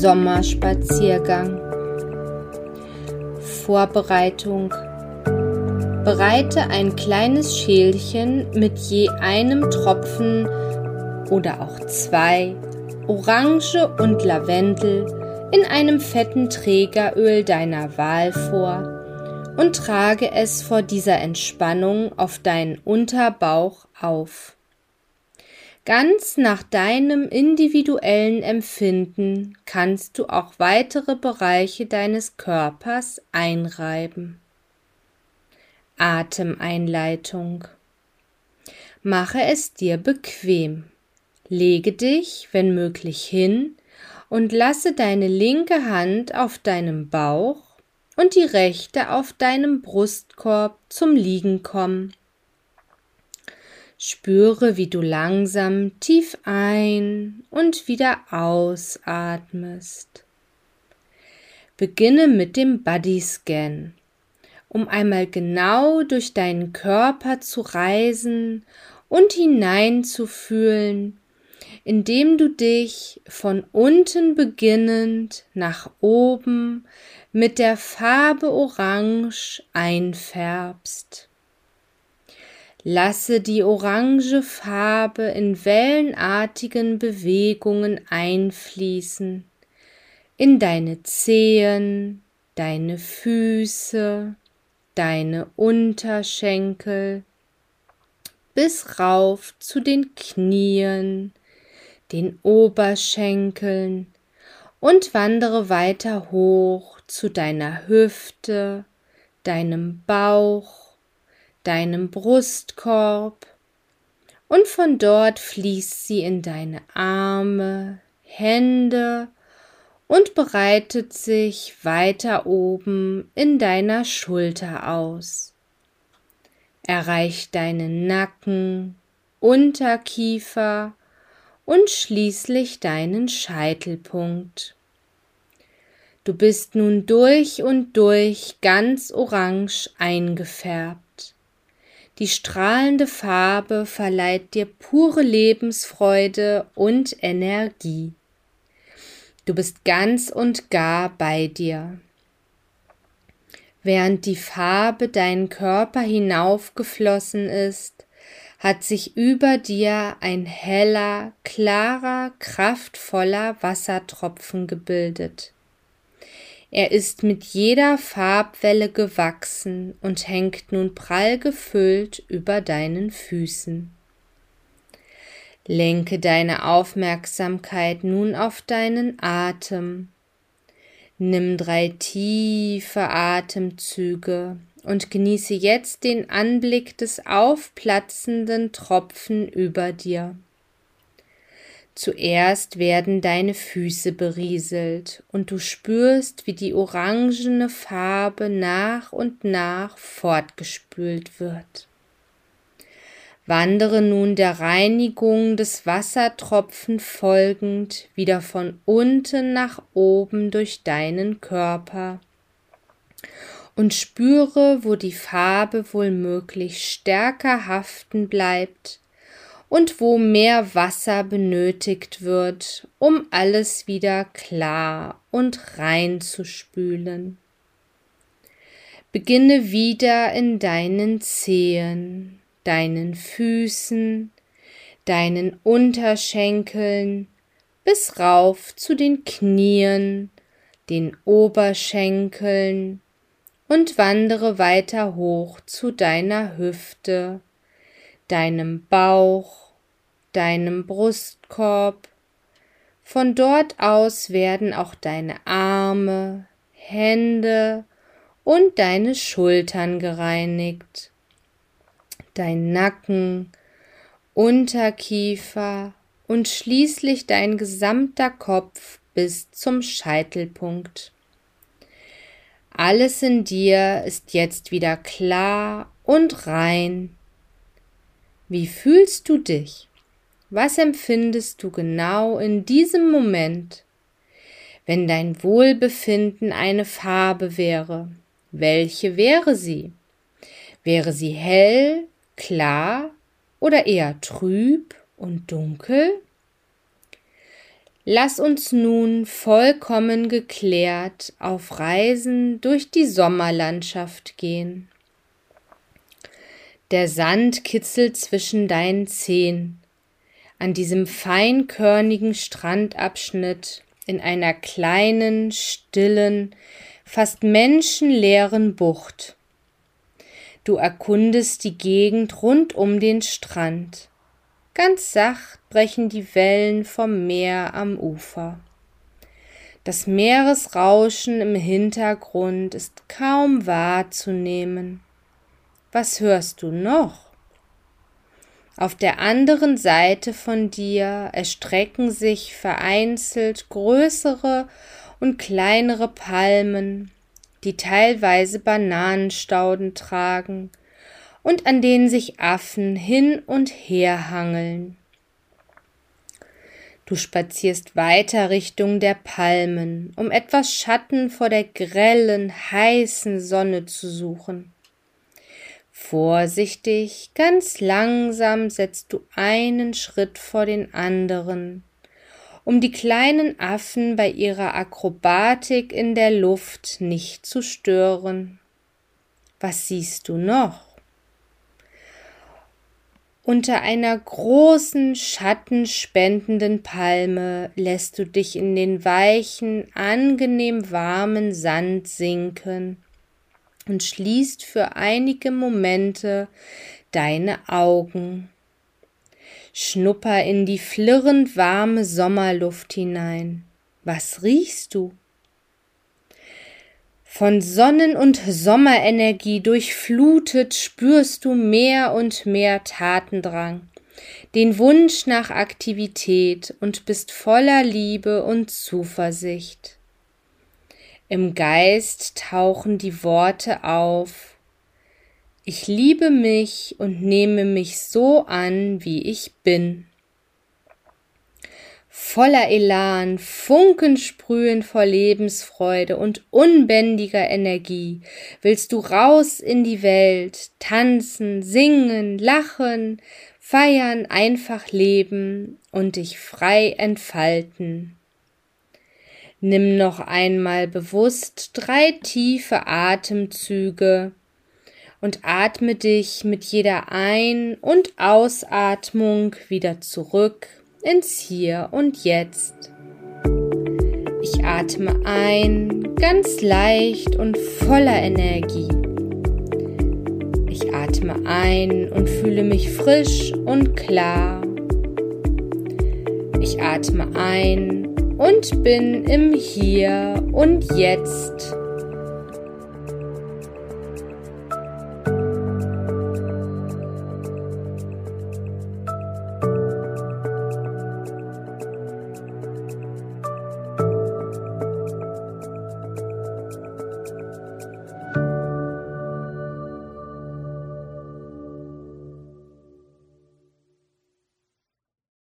Sommerspaziergang. Vorbereitung. Bereite ein kleines Schälchen mit je einem Tropfen oder auch zwei Orange und Lavendel in einem fetten Trägeröl deiner Wahl vor und trage es vor dieser Entspannung auf deinen Unterbauch auf. Ganz nach deinem individuellen Empfinden kannst du auch weitere Bereiche deines Körpers einreiben. Atemeinleitung. Mache es dir bequem. Lege dich, wenn möglich, hin und lasse deine linke Hand auf deinem Bauch und die rechte auf deinem Brustkorb zum Liegen kommen. Spüre, wie du langsam tief ein und wieder ausatmest. Beginne mit dem Body Scan, um einmal genau durch deinen Körper zu reisen und hineinzufühlen, indem du dich von unten beginnend nach oben mit der Farbe Orange einfärbst. Lasse die orange Farbe in wellenartigen Bewegungen einfließen. In deine Zehen, deine Füße, deine Unterschenkel bis rauf zu den Knien, den Oberschenkeln und wandere weiter hoch zu deiner Hüfte, deinem Bauch, deinem Brustkorb und von dort fließt sie in deine Arme, Hände und breitet sich weiter oben in deiner Schulter aus. Erreicht deinen Nacken, Unterkiefer und schließlich deinen Scheitelpunkt. Du bist nun durch und durch ganz orange eingefärbt. Die strahlende Farbe verleiht dir pure Lebensfreude und Energie. Du bist ganz und gar bei dir. Während die Farbe deinen Körper hinaufgeflossen ist, hat sich über dir ein heller, klarer, kraftvoller Wassertropfen gebildet. Er ist mit jeder Farbwelle gewachsen und hängt nun prall gefüllt über deinen Füßen. Lenke deine Aufmerksamkeit nun auf deinen Atem. Nimm drei tiefe Atemzüge und genieße jetzt den Anblick des aufplatzenden Tropfen über dir. Zuerst werden deine Füße berieselt und du spürst, wie die orangene Farbe nach und nach fortgespült wird. Wandere nun der Reinigung des Wassertropfen folgend wieder von unten nach oben durch deinen Körper und spüre, wo die Farbe wohl möglich stärker haften bleibt und wo mehr Wasser benötigt wird, um alles wieder klar und rein zu spülen. Beginne wieder in deinen Zehen, deinen Füßen, deinen Unterschenkeln bis rauf zu den Knien, den Oberschenkeln und wandere weiter hoch zu deiner Hüfte, deinem Bauch, deinem Brustkorb. Von dort aus werden auch deine Arme, Hände und deine Schultern gereinigt, dein Nacken, Unterkiefer und schließlich dein gesamter Kopf bis zum Scheitelpunkt. Alles in dir ist jetzt wieder klar und rein wie fühlst du dich? Was empfindest du genau in diesem Moment? Wenn dein Wohlbefinden eine Farbe wäre, welche wäre sie? Wäre sie hell, klar oder eher trüb und dunkel? Lass uns nun vollkommen geklärt auf Reisen durch die Sommerlandschaft gehen. Der Sand kitzelt zwischen deinen Zehen. An diesem feinkörnigen Strandabschnitt in einer kleinen, stillen, fast menschenleeren Bucht. Du erkundest die Gegend rund um den Strand. Ganz sacht brechen die Wellen vom Meer am Ufer. Das Meeresrauschen im Hintergrund ist kaum wahrzunehmen. Was hörst du noch? Auf der anderen Seite von dir erstrecken sich vereinzelt größere und kleinere Palmen, die teilweise Bananenstauden tragen und an denen sich Affen hin und her hangeln. Du spazierst weiter Richtung der Palmen, um etwas Schatten vor der grellen, heißen Sonne zu suchen. Vorsichtig, ganz langsam setzt du einen Schritt vor den anderen, um die kleinen Affen bei ihrer Akrobatik in der Luft nicht zu stören. Was siehst du noch? Unter einer großen, schattenspendenden Palme lässt du dich in den weichen, angenehm warmen Sand sinken und schließt für einige Momente deine Augen. Schnupper in die flirrend warme Sommerluft hinein. Was riechst du? Von Sonnen- und Sommerenergie durchflutet spürst du mehr und mehr Tatendrang, den Wunsch nach Aktivität und bist voller Liebe und Zuversicht. Im Geist tauchen die Worte auf. Ich liebe mich und nehme mich so an, wie ich bin. Voller Elan, funkensprühend vor Lebensfreude und unbändiger Energie, willst du raus in die Welt, tanzen, singen, lachen, feiern, einfach leben und dich frei entfalten. Nimm noch einmal bewusst drei tiefe Atemzüge und atme dich mit jeder Ein- und Ausatmung wieder zurück ins Hier und Jetzt. Ich atme ein, ganz leicht und voller Energie. Ich atme ein und fühle mich frisch und klar. Ich atme ein und bin im Hier und Jetzt.